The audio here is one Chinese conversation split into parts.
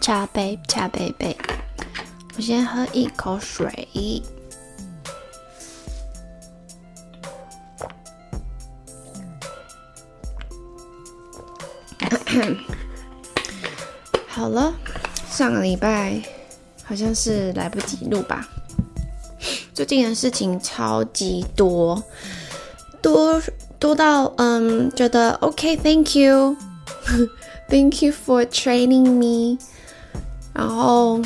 茶杯，茶杯杯。我先喝一口水。好了，上个礼拜好像是来不及录吧。最近的事情超级多，多多到嗯，觉得 OK，Thank you，Thank you for training me。然后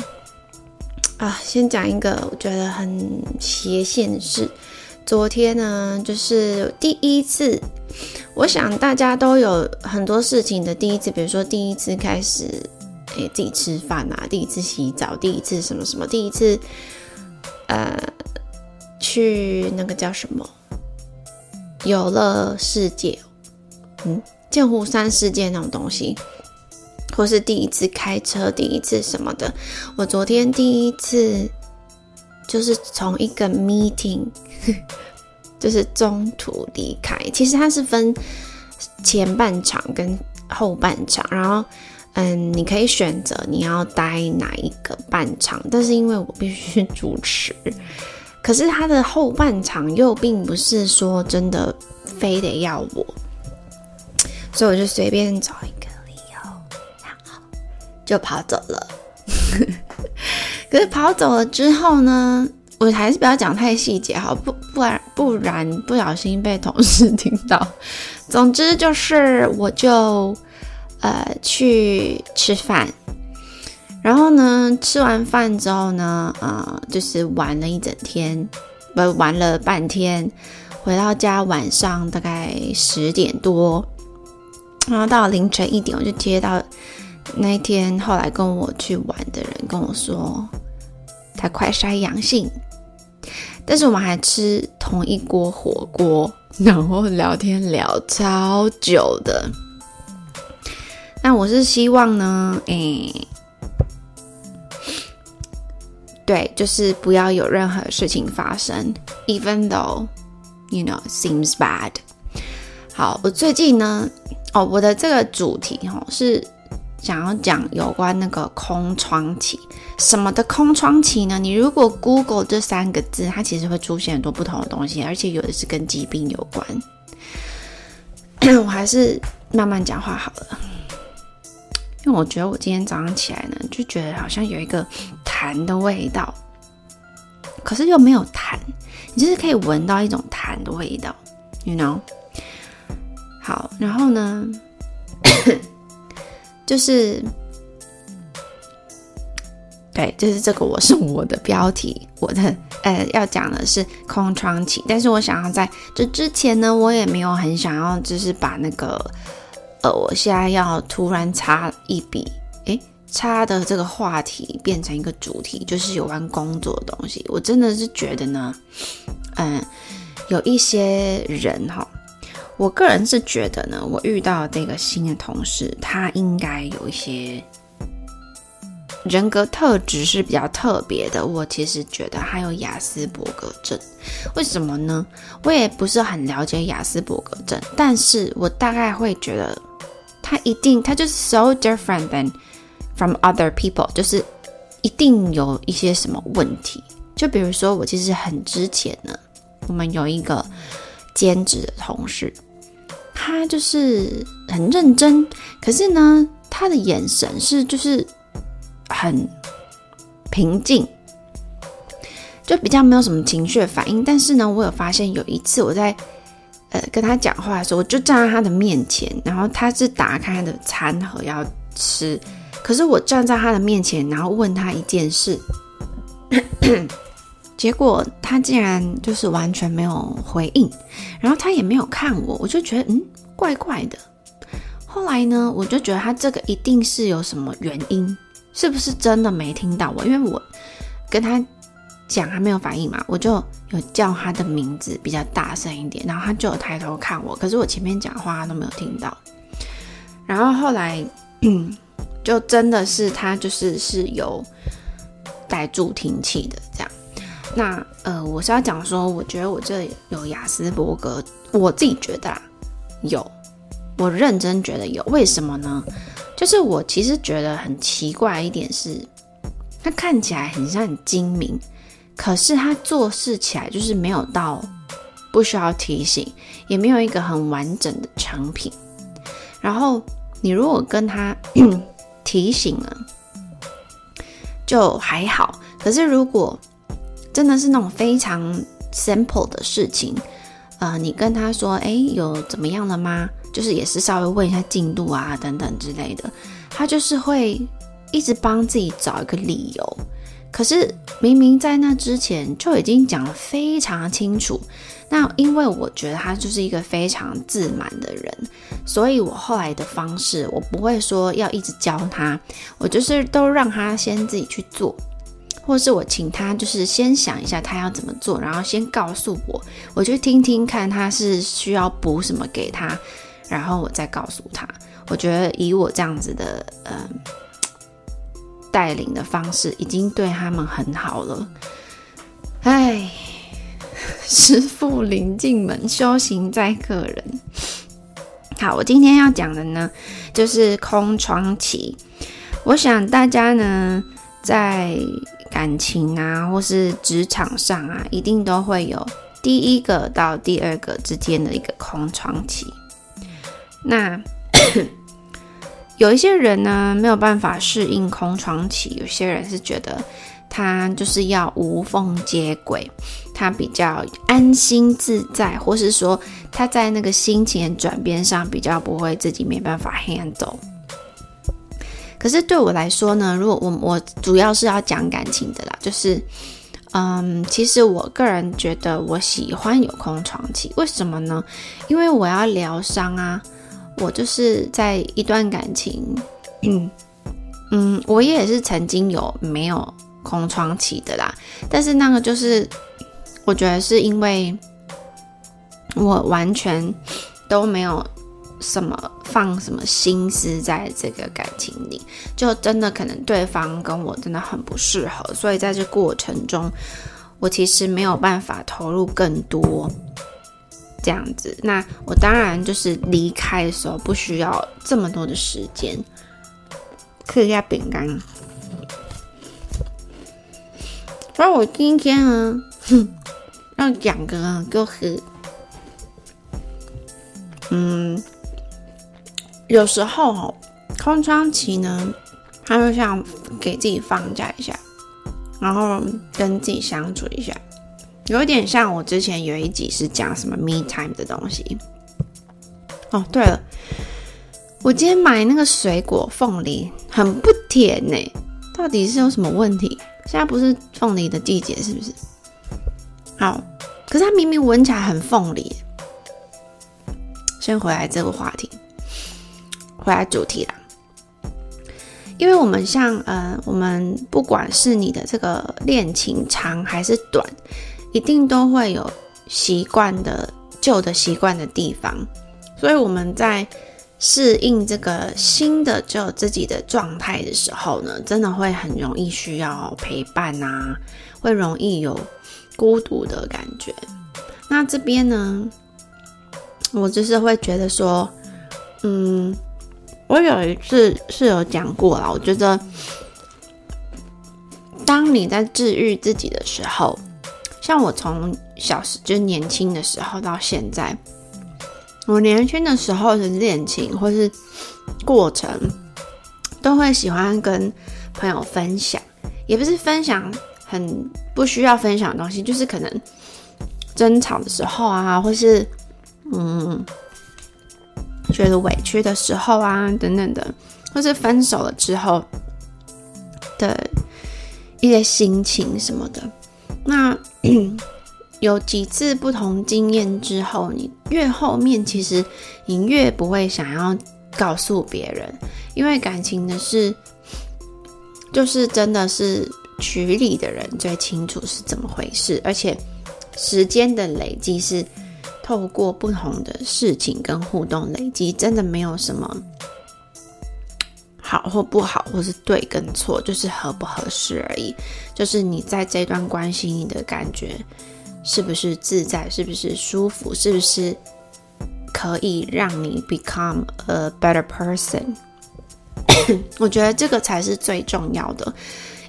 啊，先讲一个我觉得很邪线的事。昨天呢，就是第一次。我想大家都有很多事情的第一次，比如说第一次开始，诶，自己吃饭啊，第一次洗澡，第一次什么什么，第一次，呃，去那个叫什么游乐世界，嗯，剑湖山世界那种东西，或是第一次开车，第一次什么的。我昨天第一次就是从一个 meeting。就是中途离开，其实它是分前半场跟后半场，然后嗯，你可以选择你要待哪一个半场，但是因为我必须主持，可是它的后半场又并不是说真的非得要我，所以我就随便找一个，就跑走了。可是跑走了之后呢？我还是不要讲太细节好，不不然不然不小心被同事 听到。总之就是，我就呃去吃饭，然后呢吃完饭之后呢，呃就是玩了一整天，不玩了半天，回到家晚上大概十点多，然后到凌晨一点，我就接到那一天后来跟我去玩的人跟我说，他快筛阳性。但是我们还吃同一锅火锅，然后聊天聊超久的。那我是希望呢，诶，对，就是不要有任何事情发生，even though you know seems bad。好，我最近呢，哦，我的这个主题哦是。想要讲有关那个空窗期，什么的空窗期呢？你如果 Google 这三个字，它其实会出现很多不同的东西，而且有的是跟疾病有关。我还是慢慢讲话好了，因为我觉得我今天早上起来呢，就觉得好像有一个痰的味道，可是又没有痰，你就是可以闻到一种痰的味道，you know？好，然后呢？就是，对，就是这个，我是我的标题，我的呃要讲的是空窗期，但是我想要在这之前呢，我也没有很想要，就是把那个呃，我现在要突然插一笔，诶，插的这个话题变成一个主题，就是有关工作的东西。我真的是觉得呢，嗯，有一些人哈。我个人是觉得呢，我遇到这个新的同事，他应该有一些人格特质是比较特别的。我其实觉得他有雅斯伯格症，为什么呢？我也不是很了解雅斯伯格症，但是我大概会觉得他一定，他就是 so different than from other people，就是一定有一些什么问题。就比如说，我其实很之前呢，我们有一个兼职的同事。他就是很认真，可是呢，他的眼神是就是很平静，就比较没有什么情绪反应。但是呢，我有发现有一次我在呃跟他讲话的时候，我就站在他的面前，然后他是打开他的餐盒要吃，可是我站在他的面前，然后问他一件事。结果他竟然就是完全没有回应，然后他也没有看我，我就觉得嗯，怪怪的。后来呢，我就觉得他这个一定是有什么原因，是不是真的没听到我？因为我跟他讲他没有反应嘛，我就有叫他的名字比较大声一点，然后他就有抬头看我，可是我前面讲话他都没有听到。然后后来，就真的是他就是是有带助听器的这样。那呃，我是要讲说，我觉得我这有雅斯伯格，我自己觉得啊，有，我认真觉得有，为什么呢？就是我其实觉得很奇怪一点是，他看起来很像很精明，可是他做事起来就是没有到不需要提醒，也没有一个很完整的成品。然后你如果跟他 提醒了，就还好。可是如果真的是那种非常 simple 的事情，呃，你跟他说，哎，有怎么样了吗？就是也是稍微问一下进度啊，等等之类的。他就是会一直帮自己找一个理由，可是明明在那之前就已经讲得非常清楚。那因为我觉得他就是一个非常自满的人，所以我后来的方式，我不会说要一直教他，我就是都让他先自己去做。或是我请他，就是先想一下他要怎么做，然后先告诉我，我去听听看他是需要补什么给他，然后我再告诉他。我觉得以我这样子的嗯、呃、带领的方式，已经对他们很好了。哎，师傅临进门，修行在个人。好，我今天要讲的呢，就是空窗期。我想大家呢，在感情啊，或是职场上啊，一定都会有第一个到第二个之间的一个空窗期。那 有一些人呢，没有办法适应空窗期；有些人是觉得他就是要无缝接轨，他比较安心自在，或是说他在那个心情转变上比较不会自己没办法 handle。可是对我来说呢，如果我我主要是要讲感情的啦，就是，嗯，其实我个人觉得我喜欢有空窗期，为什么呢？因为我要疗伤啊，我就是在一段感情，嗯嗯，我也是曾经有没有空窗期的啦，但是那个就是我觉得是因为我完全都没有。什么放什么心思在这个感情里，就真的可能对方跟我真的很不适合，所以在这过程中，我其实没有办法投入更多这样子。那我当然就是离开的时候不需要这么多的时间，嗑一下饼干。所以我今天呢，哼，要讲个就是，嗯。有时候哦空窗期呢，他就像给自己放假一下，然后跟自己相处一下，有一点像我之前有一集是讲什么 me time 的东西。哦，对了，我今天买那个水果凤梨很不甜呢，到底是有什么问题？现在不是凤梨的季节是不是？好，可是它明明闻起来很凤梨。先回来这个话题。回来主题啦，因为我们像呃，我们不管是你的这个恋情长还是短，一定都会有习惯的旧的习惯的地方，所以我们在适应这个新的就自己的状态的时候呢，真的会很容易需要陪伴啊，会容易有孤独的感觉。那这边呢，我就是会觉得说，嗯。我有一次是有讲过啦，我觉得，当你在治愈自己的时候，像我从小时就年轻的时候到现在，我年轻的时候的恋情或是过程，都会喜欢跟朋友分享，也不是分享很不需要分享的东西，就是可能争吵的时候啊，或是嗯。觉得委屈的时候啊，等等的，或是分手了之后的一些心情什么的。那 有几次不同经验之后，你越后面其实你越不会想要告诉别人，因为感情的事，就是真的是局里的人最清楚是怎么回事，而且时间的累积是。透过不同的事情跟互动累积，真的没有什么好或不好，或是对跟错，就是合不合适而已。就是你在这段关系，你的感觉是不是自在，是不是舒服，是不是可以让你 become a better person。我觉得这个才是最重要的，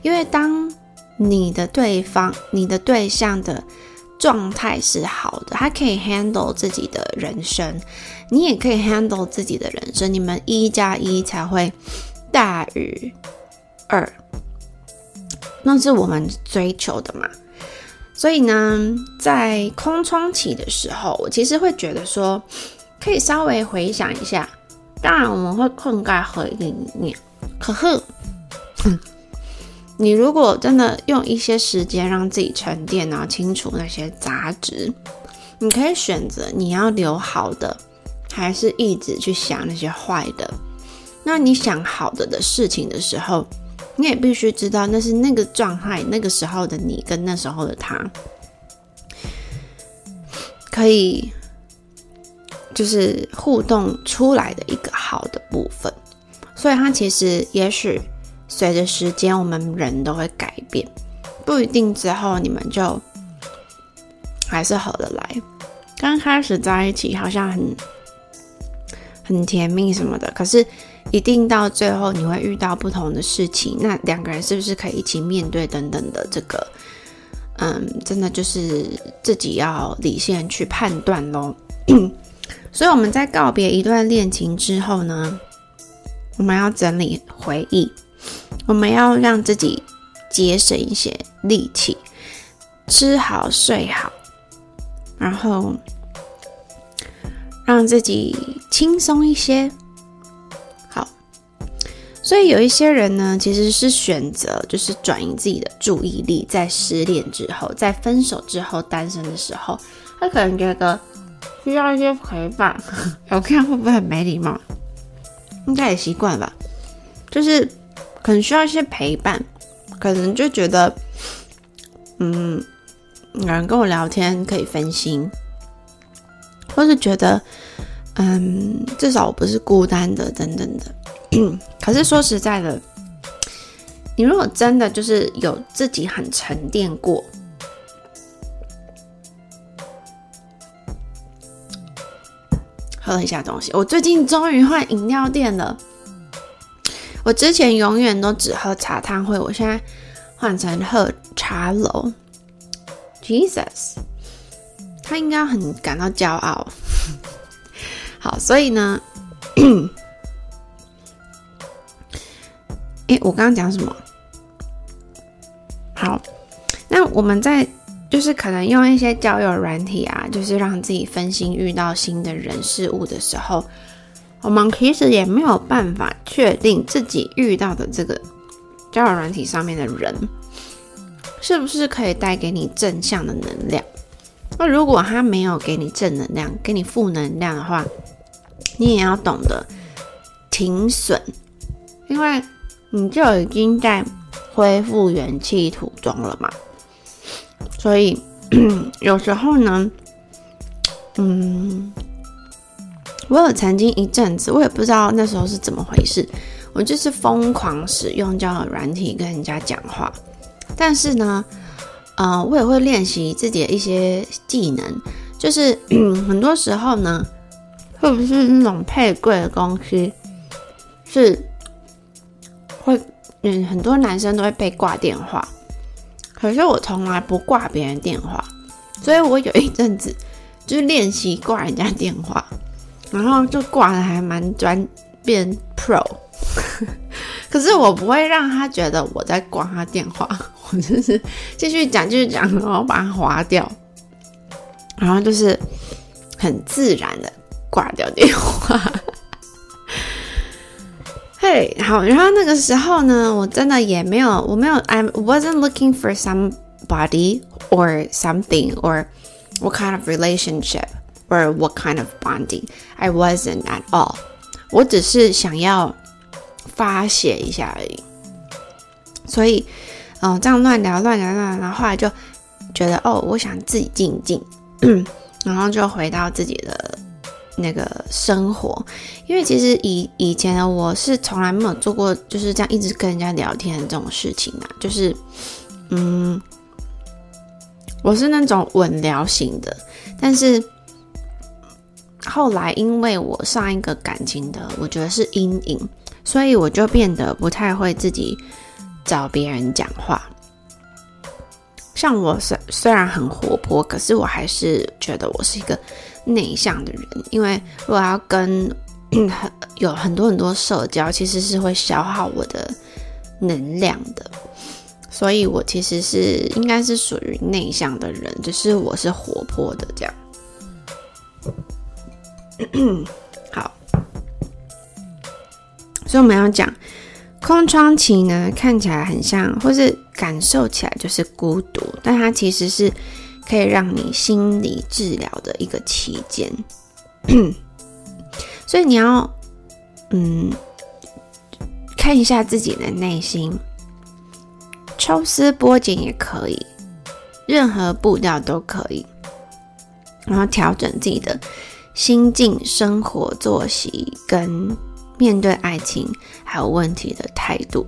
因为当你的对方、你的对象的状态是好的，他可以 handle 自己的人生，你也可以 handle 自己的人生，你们一加一才会大于二，那是我们追求的嘛。所以呢，在空窗期的时候，我其实会觉得说，可以稍微回想一下。当然，我们会困在回忆里面。可是，你如果真的用一些时间让自己沉淀，然后清除那些杂质，你可以选择你要留好的，还是一直去想那些坏的。那你想好的的事情的时候，你也必须知道，那是那个状态，那个时候的你跟那时候的他，可以就是互动出来的一个好的部分。所以，他其实也许随着时间，我们人都会改变，不一定之后你们就还是合得来。刚开始在一起好像很很甜蜜什么的，可是。一定到最后你会遇到不同的事情，那两个人是不是可以一起面对等等的这个，嗯，真的就是自己要理性去判断咯。所以我们在告别一段恋情之后呢，我们要整理回忆，我们要让自己节省一些力气，吃好睡好，然后让自己轻松一些。好所以有一些人呢，其实是选择就是转移自己的注意力，在失恋之后，在分手之后，单身的时候，他可能觉得需要一些陪伴。我看会不会很没礼貌？应该也习惯吧。就是可能需要一些陪伴，可能就觉得，嗯，有人跟我聊天可以分心，或是觉得，嗯，至少我不是孤单的，等等的。可是说实在的，你如果真的就是有自己很沉淀过，喝了一下东西。我最近终于换饮料店了。我之前永远都只喝茶汤会，我现在换成喝茶楼。Jesus，他应该很感到骄傲。好，所以呢。诶，我刚刚讲什么？好，那我们在就是可能用一些交友软体啊，就是让自己分心遇到新的人事物的时候，我们其实也没有办法确定自己遇到的这个交友软体上面的人，是不是可以带给你正向的能量。那如果他没有给你正能量，给你负能量的话，你也要懂得停损，因为。你就已经在恢复元气途中了嘛，所以 有时候呢，嗯，我有曾经一阵子，我也不知道那时候是怎么回事，我就是疯狂使用交友软体跟人家讲话，但是呢，呃，我也会练习自己的一些技能，就是 很多时候呢，会不是那种配对的东西是。会，嗯，很多男生都会被挂电话，可是我从来不挂别人电话，所以我有一阵子就是练习挂人家电话，然后就挂的还蛮专，变 pro。可是我不会让他觉得我在挂他电话，我就是继续讲，继续讲，然后把它划掉，然后就是很自然的挂掉电话。嘿，好，然后那个时候呢，我真的也没有，我没有，I wasn't looking for somebody or something or what kind of relationship or what kind of bonding. I wasn't at all. 我只是想要发泄一下而已。所以，嗯、这样乱聊乱聊乱聊，然后后来就觉得，哦，我想自己静一静，然后就回到自己的。那个生活，因为其实以以前的我是从来没有做过就是这样一直跟人家聊天的这种事情啊，就是，嗯，我是那种稳聊型的，但是后来因为我上一个感情的，我觉得是阴影，所以我就变得不太会自己找别人讲话。像我虽虽然很活泼，可是我还是觉得我是一个内向的人，因为如果要跟很有很多很多社交，其实是会消耗我的能量的。所以我其实是应该是属于内向的人，只是我是活泼的这样。好，所以我们要讲空窗期呢，看起来很像，或是感受起来就是孤独，但它其实是可以让你心理治疗的一个期间。所以你要嗯看一下自己的内心。抽丝剥茧也可以，任何步调都可以，然后调整自己的心境、生活作息跟面对爱情还有问题的态度。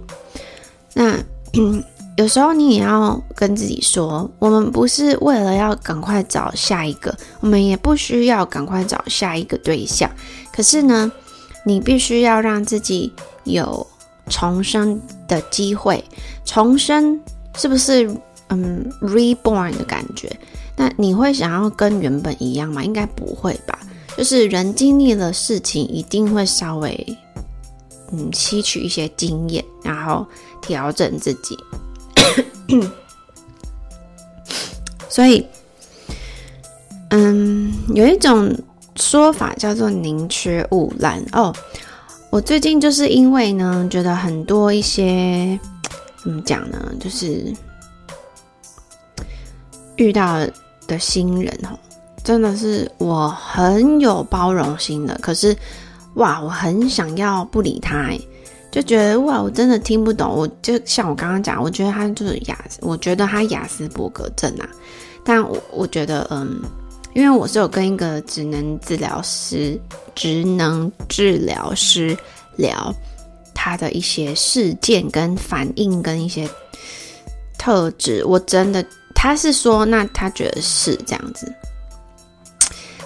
那 有时候你也要跟自己说，我们不是为了要赶快找下一个，我们也不需要赶快找下一个对象。可是呢，你必须要让自己有。重生的机会，重生是不是嗯 reborn 的感觉？那你会想要跟原本一样吗？应该不会吧。就是人经历了事情，一定会稍微嗯吸取一些经验，然后调整自己。所以，嗯，有一种说法叫做宁缺毋滥哦。我最近就是因为呢，觉得很多一些怎么讲呢，就是遇到的新人哦，真的是我很有包容心的。可是哇，我很想要不理他，就觉得哇，我真的听不懂。我就像我刚刚讲，我觉得他就是雅，我觉得他雅斯伯格症啊。但我我觉得嗯。因为我是有跟一个职能治疗师、职能治疗师聊他的一些事件跟反应跟一些特质，我真的他是说，那他觉得是这样子。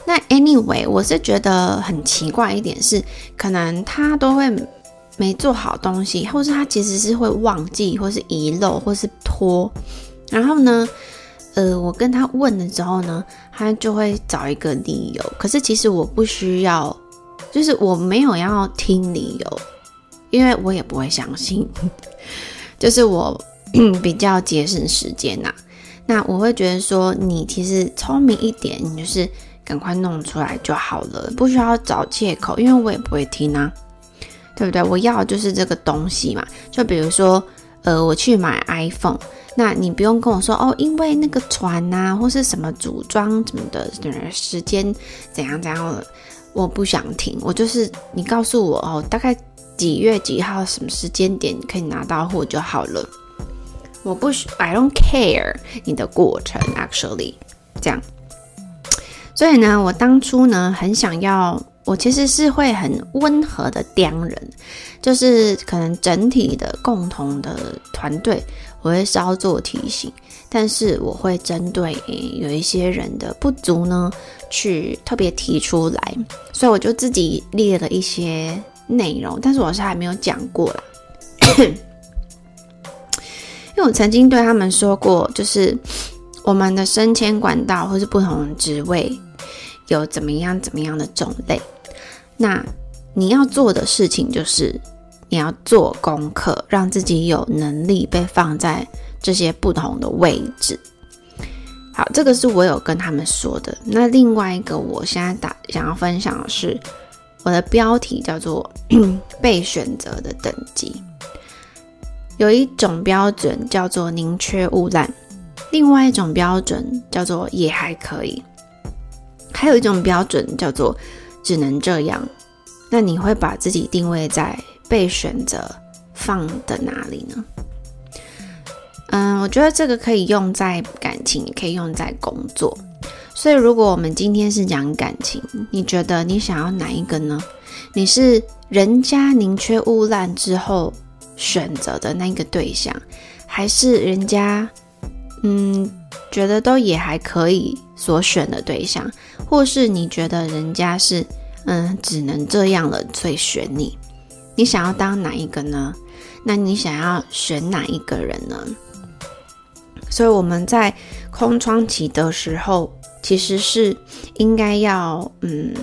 那 anyway，我是觉得很奇怪一点是，可能他都会没做好东西，或是他其实是会忘记，或是遗漏，或是拖，然后呢，呃，我跟他问了之后呢，他就会找一个理由。可是其实我不需要，就是我没有要听理由，因为我也不会相信。就是我 比较节省时间呐、那我会觉得说，你其实聪明一点，你就是赶快弄出来就好了，不需要找借口，因为我也不会听啊，对不对？我要的就是这个东西嘛。就比如说，呃，我去买 iPhone。那你不用跟我说哦，因为那个船啊，或是什么组装什么的，时间怎样怎样，我不想听。我就是你告诉我哦，大概几月几号什么时间点可以拿到货就好了。我不需，I don't care 你的过程，actually 这样。所以呢，我当初呢很想要，我其实是会很温和的刁人，就是可能整体的共同的团队。我会稍作提醒，但是我会针对有一些人的不足呢，去特别提出来，所以我就自己列了一些内容，但是我是还没有讲过啦，因为我曾经对他们说过，就是我们的升迁管道或是不同的职位有怎么样怎么样的种类，那你要做的事情就是。你要做功课，让自己有能力被放在这些不同的位置。好，这个是我有跟他们说的。那另外一个，我现在打想要分享的是，我的标题叫做“被选择的等级”。有一种标准叫做宁缺毋滥，另外一种标准叫做也还可以，还有一种标准叫做只能这样。那你会把自己定位在？被选择放的哪里呢？嗯，我觉得这个可以用在感情，也可以用在工作。所以，如果我们今天是讲感情，你觉得你想要哪一个呢？你是人家宁缺毋滥之后选择的那个对象，还是人家嗯觉得都也还可以所选的对象，或是你觉得人家是嗯只能这样了，所以选你？你想要当哪一个呢？那你想要选哪一个人呢？所以我们在空窗期的时候，其实是应该要嗯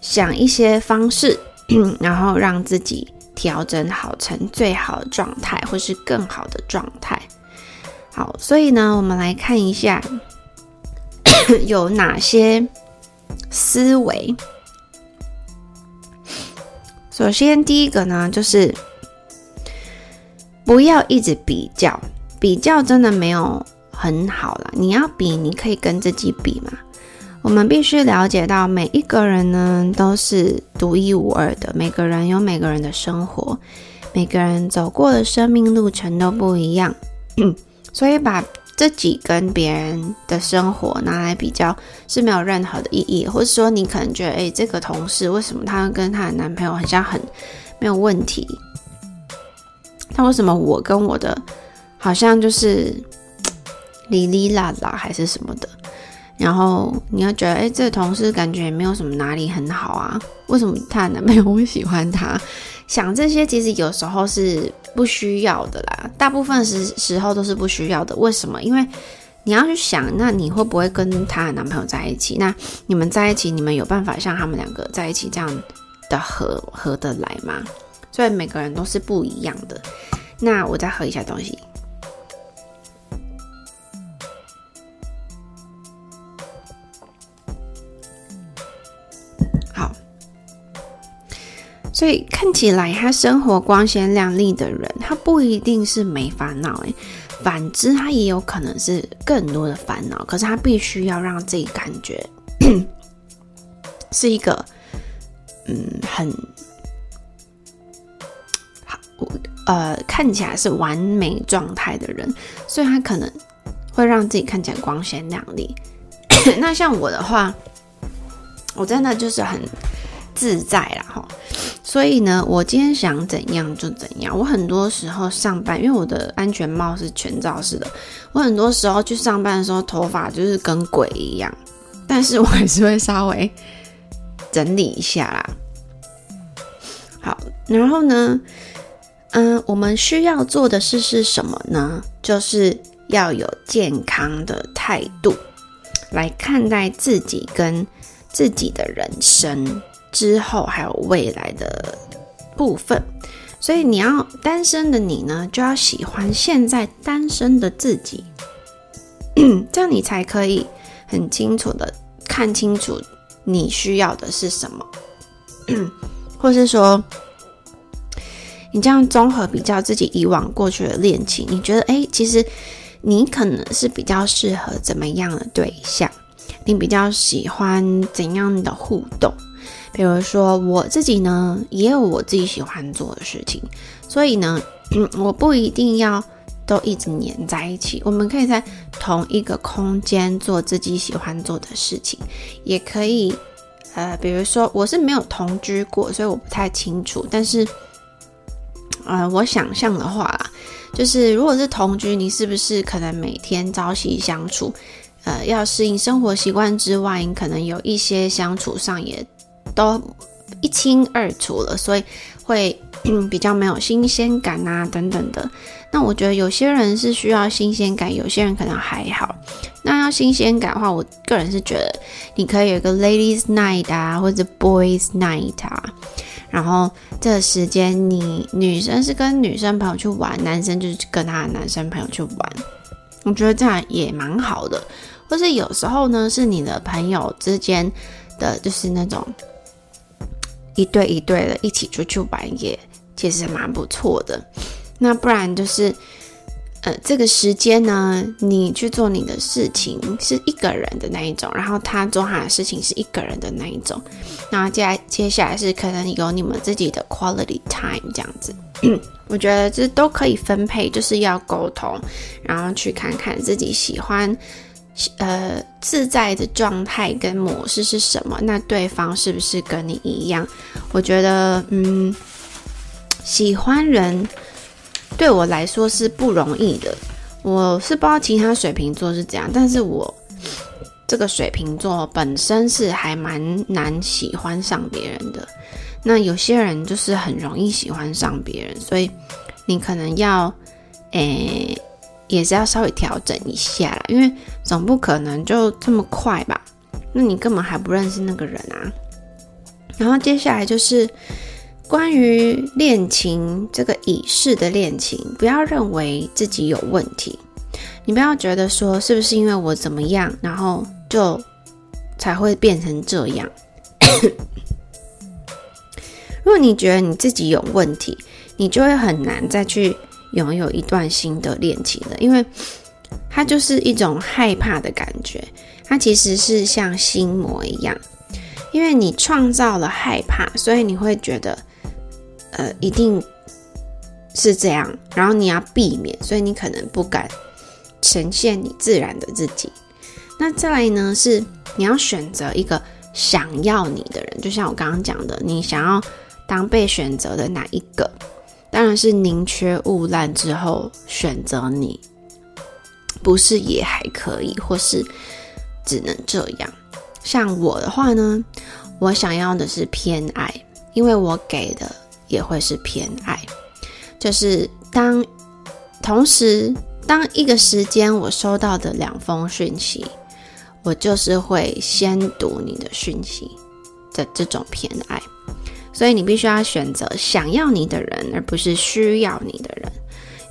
想一些方式，然后让自己调整好成最好的状态，或是更好的状态。好，所以呢，我们来看一下 有哪些思维。首先，第一个呢，就是不要一直比较，比较真的没有很好啦。你要比，你可以跟自己比嘛。我们必须了解到，每一个人呢都是独一无二的，每个人有每个人的生活，每个人走过的生命路程都不一样，所以把。自己跟别人的生活拿来比较是没有任何的意义，或者说你可能觉得，诶，这个同事为什么他跟他的男朋友好像很没有问题？他为什么我跟我的好像就是哩哩啦啦还是什么的？然后你要觉得，诶，这个同事感觉也没有什么哪里很好啊？为什么他的男朋友会喜欢他？想这些其实有时候是不需要的啦，大部分时时候都是不需要的。为什么？因为你要去想，那你会不会跟她的男朋友在一起？那你们在一起，你们有办法像他们两个在一起这样的合合得来吗？所以每个人都是不一样的。那我再喝一下东西。所以看起来他生活光鲜亮丽的人，他不一定是没烦恼诶，反之他也有可能是更多的烦恼。可是他必须要让自己感觉是一个嗯很好呃看起来是完美状态的人，所以他可能会让自己看起来光鲜亮丽。那像我的话，我真的就是很自在啦齁。所以呢，我今天想怎样就怎样。我很多时候上班，因为我的安全帽是全罩式的，我很多时候去上班的时候，头发就是跟鬼一样。但是我还是会稍微整理一下啦。好，然后呢，嗯，我们需要做的事是什么呢？就是要有健康的态度来看待自己跟自己的人生。之后还有未来的部分，所以你要单身的你呢，就要喜欢现在单身的自己，这样你才可以很清楚的看清楚你需要的是什么，或是说，你这样综合比较自己以往过去的恋情，你觉得哎，其实你可能是比较适合怎么样的对象，你比较喜欢怎样的互动？比如说我自己呢，也有我自己喜欢做的事情，所以呢，嗯，我不一定要都一直黏在一起。我们可以在同一个空间做自己喜欢做的事情，也可以，呃，比如说我是没有同居过，所以我不太清楚。但是，呃，我想象的话，就是如果是同居，你是不是可能每天朝夕相处？呃，要适应生活习惯之外，你可能有一些相处上也。都一清二楚了，所以会比较没有新鲜感啊，等等的。那我觉得有些人是需要新鲜感，有些人可能还好。那要新鲜感的话，我个人是觉得你可以有一个 ladies night 啊，或者 boys night 啊。然后这个时间，你女生是跟女生朋友去玩，男生就是跟他的男生朋友去玩。我觉得这样也蛮好的。或是有时候呢，是你的朋友之间的，就是那种。一对一对的，一起出去玩也其实蛮不错的。那不然就是，呃，这个时间呢，你去做你的事情是一个人的那一种，然后他做他的事情是一个人的那一种。那接来接下来是可能有你们自己的 quality time 这样子。我觉得这都可以分配，就是要沟通，然后去看看自己喜欢。呃，自在的状态跟模式是什么？那对方是不是跟你一样？我觉得，嗯，喜欢人对我来说是不容易的。我是不知道其他水瓶座是怎样，但是我这个水瓶座本身是还蛮难喜欢上别人的。那有些人就是很容易喜欢上别人，所以你可能要，诶，也是要稍微调整一下啦，因为总不可能就这么快吧？那你根本还不认识那个人啊。然后接下来就是关于恋情这个已逝的恋情，不要认为自己有问题，你不要觉得说是不是因为我怎么样，然后就才会变成这样。如果你觉得你自己有问题，你就会很难再去拥有一段新的恋情了，因为它就是一种害怕的感觉。它其实是像心魔一样，因为你创造了害怕，所以你会觉得，呃，一定是这样，然后你要避免，所以你可能不敢呈现你自然的自己。那再来呢，是你要选择一个想要你的人，就像我刚刚讲的，你想要。当被选择的哪一个，当然是宁缺毋滥之后选择你，不是也还可以，或是只能这样。像我的话呢，我想要的是偏爱，因为我给的也会是偏爱。就是当同时当一个时间我收到的两封讯息，我就是会先读你的讯息的这种偏爱。所以你必须要选择想要你的人，而不是需要你的人。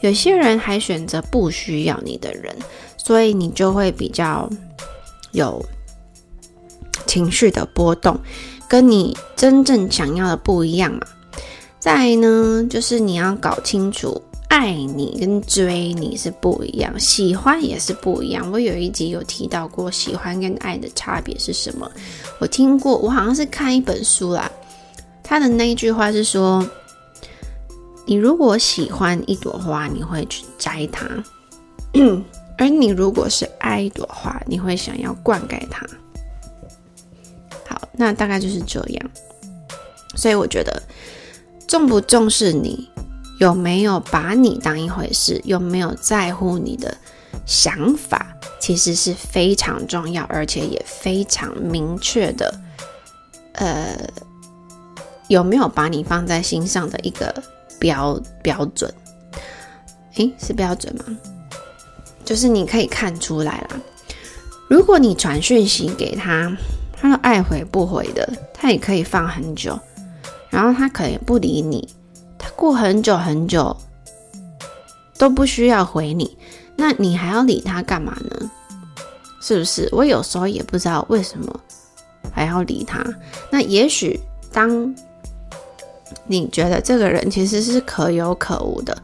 有些人还选择不需要你的人，所以你就会比较有情绪的波动，跟你真正想要的不一样嘛。再呢，就是你要搞清楚，爱你跟追你是不一样，喜欢也是不一样。我有一集有提到过，喜欢跟爱的差别是什么？我听过，我好像是看一本书啦。他的那一句话是说：“你如果喜欢一朵花，你会去摘它；而你如果是爱一朵花，你会想要灌溉它。”好，那大概就是这样。所以我觉得，重不重视你，有没有把你当一回事，有没有在乎你的想法，其实是非常重要，而且也非常明确的。呃。有没有把你放在心上的一个标标准？诶，是标准吗？就是你可以看出来啦。如果你传讯息给他，他都爱回不回的，他也可以放很久，然后他可能不理你，他过很久很久都不需要回你，那你还要理他干嘛呢？是不是？我有时候也不知道为什么还要理他。那也许当你觉得这个人其实是可有可无的，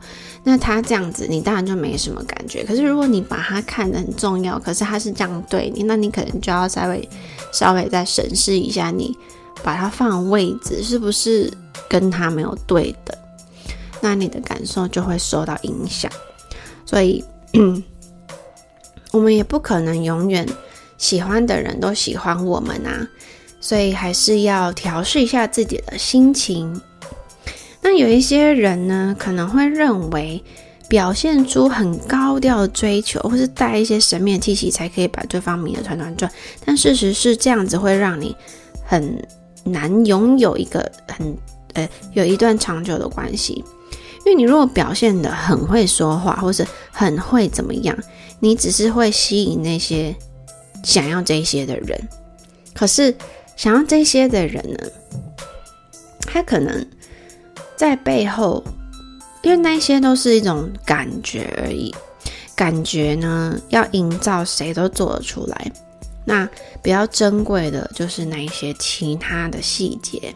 那他这样子，你当然就没什么感觉。可是如果你把他看得很重要，可是他是这样对你，那你可能就要稍微稍微再审视一下，你把他放的位置是不是跟他没有对的，那你的感受就会受到影响。所以，我们也不可能永远喜欢的人都喜欢我们啊，所以还是要调试一下自己的心情。那有一些人呢，可能会认为表现出很高调的追求，或是带一些神秘的气息，才可以把对方迷得团团转。但事实是这样子会让你很难拥有一个很呃有一段长久的关系，因为你如果表现得很会说话，或是很会怎么样，你只是会吸引那些想要这些的人。可是想要这些的人呢，他可能。在背后，因为那些都是一种感觉而已，感觉呢，要营造谁都做得出来。那比较珍贵的就是那一些其他的细节。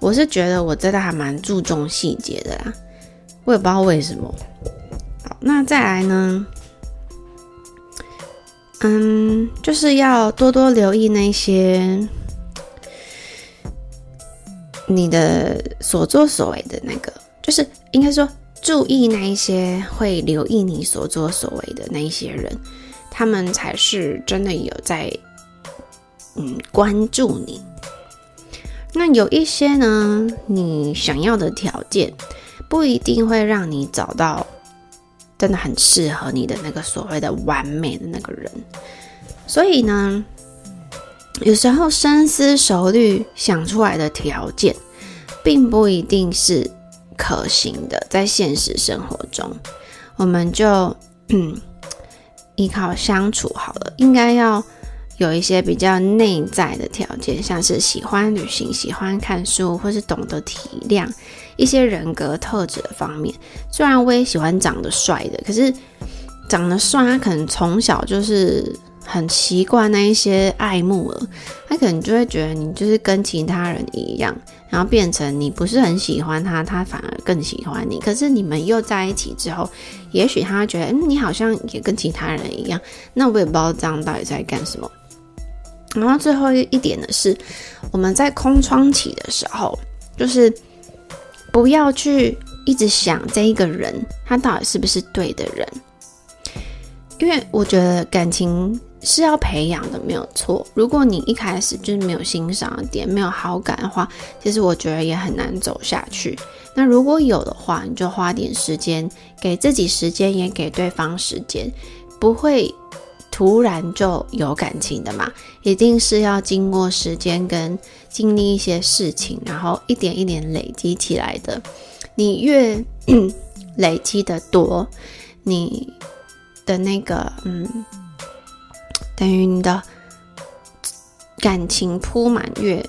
我是觉得我真的还蛮注重细节的啦，我也不知道为什么。好，那再来呢，嗯，就是要多多留意那些。你的所作所为的那个，就是应该说注意那一些会留意你所作所为的那一些人，他们才是真的有在嗯关注你。那有一些呢，你想要的条件不一定会让你找到真的很适合你的那个所谓的完美的那个人，所以呢。有时候深思熟虑想出来的条件，并不一定是可行的。在现实生活中，我们就嗯依靠相处好了，应该要。有一些比较内在的条件，像是喜欢旅行、喜欢看书，或是懂得体谅一些人格特质的方面。虽然我也喜欢长得帅的，可是长得帅，他可能从小就是很习惯那一些爱慕了，他可能就会觉得你就是跟其他人一样，然后变成你不是很喜欢他，他反而更喜欢你。可是你们又在一起之后，也许他觉得，嗯，你好像也跟其他人一样。那我也不知道这样到底在干什么。然后最后一点呢是，我们在空窗期的时候，就是不要去一直想这一个人他到底是不是对的人，因为我觉得感情是要培养的，没有错。如果你一开始就是没有欣赏的点，没有好感的话，其实我觉得也很难走下去。那如果有的话，你就花点时间，给自己时间，也给对方时间，不会。突然就有感情的嘛，一定是要经过时间跟经历一些事情，然后一点一点累积起来的。你越 累积的多，你的那个嗯，等于你的感情铺满越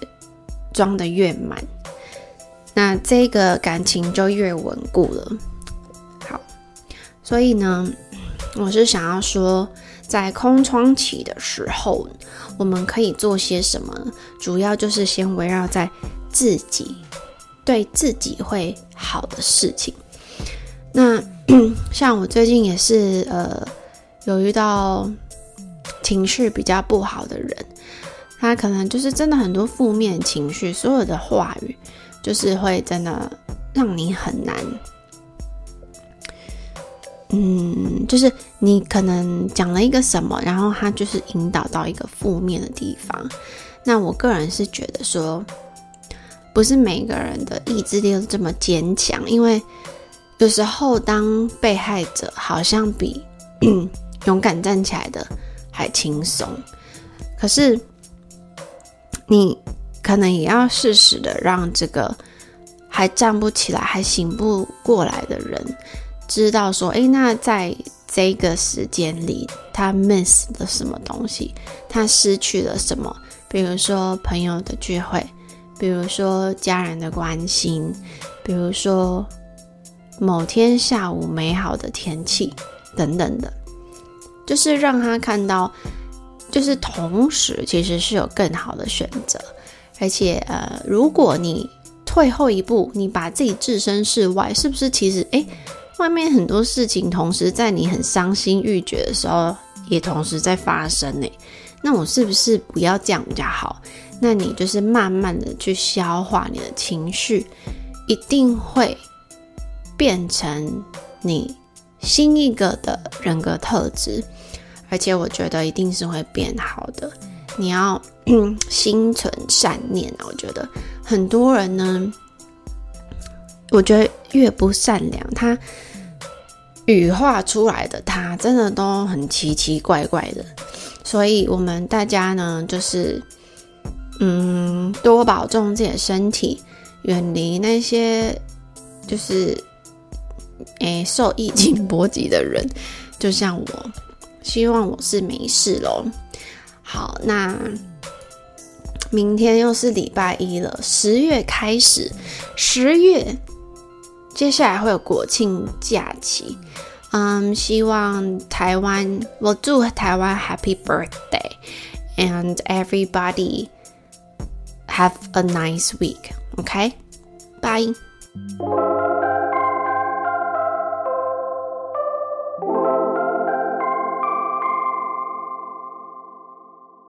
装得越满，那这个感情就越稳固了。好，所以呢，我是想要说。在空窗期的时候，我们可以做些什么？主要就是先围绕在自己对自己会好的事情。那 像我最近也是呃，有遇到情绪比较不好的人，他可能就是真的很多负面情绪，所有的话语就是会真的让你很难。嗯，就是你可能讲了一个什么，然后他就是引导到一个负面的地方。那我个人是觉得说，不是每个人的意志力都这么坚强，因为有时候当被害者好像比 勇敢站起来的还轻松。可是你可能也要适时的让这个还站不起来、还醒不过来的人。知道说，诶，那在这个时间里，他 miss 了什么东西？他失去了什么？比如说朋友的聚会，比如说家人的关心，比如说某天下午美好的天气等等的，就是让他看到，就是同时其实是有更好的选择，而且呃，如果你退后一步，你把自己置身事外，是不是其实诶？外面很多事情同时在你很伤心欲绝的时候，也同时在发生呢。那我是不是不要这样比较好？那你就是慢慢的去消化你的情绪，一定会变成你新一个的人格特质，而且我觉得一定是会变好的。你要 心存善念啊！我觉得很多人呢，我觉得越不善良，他。羽化出来的他真的都很奇奇怪怪的，所以我们大家呢，就是嗯，多保重自己的身体，远离那些就是诶受疫情波及的人，就像我，希望我是没事喽。好，那明天又是礼拜一了，十月开始，十月。接下来会有国庆假期，嗯，希望台湾，我祝台湾 Happy Birthday and everybody have a nice week. OK，Bye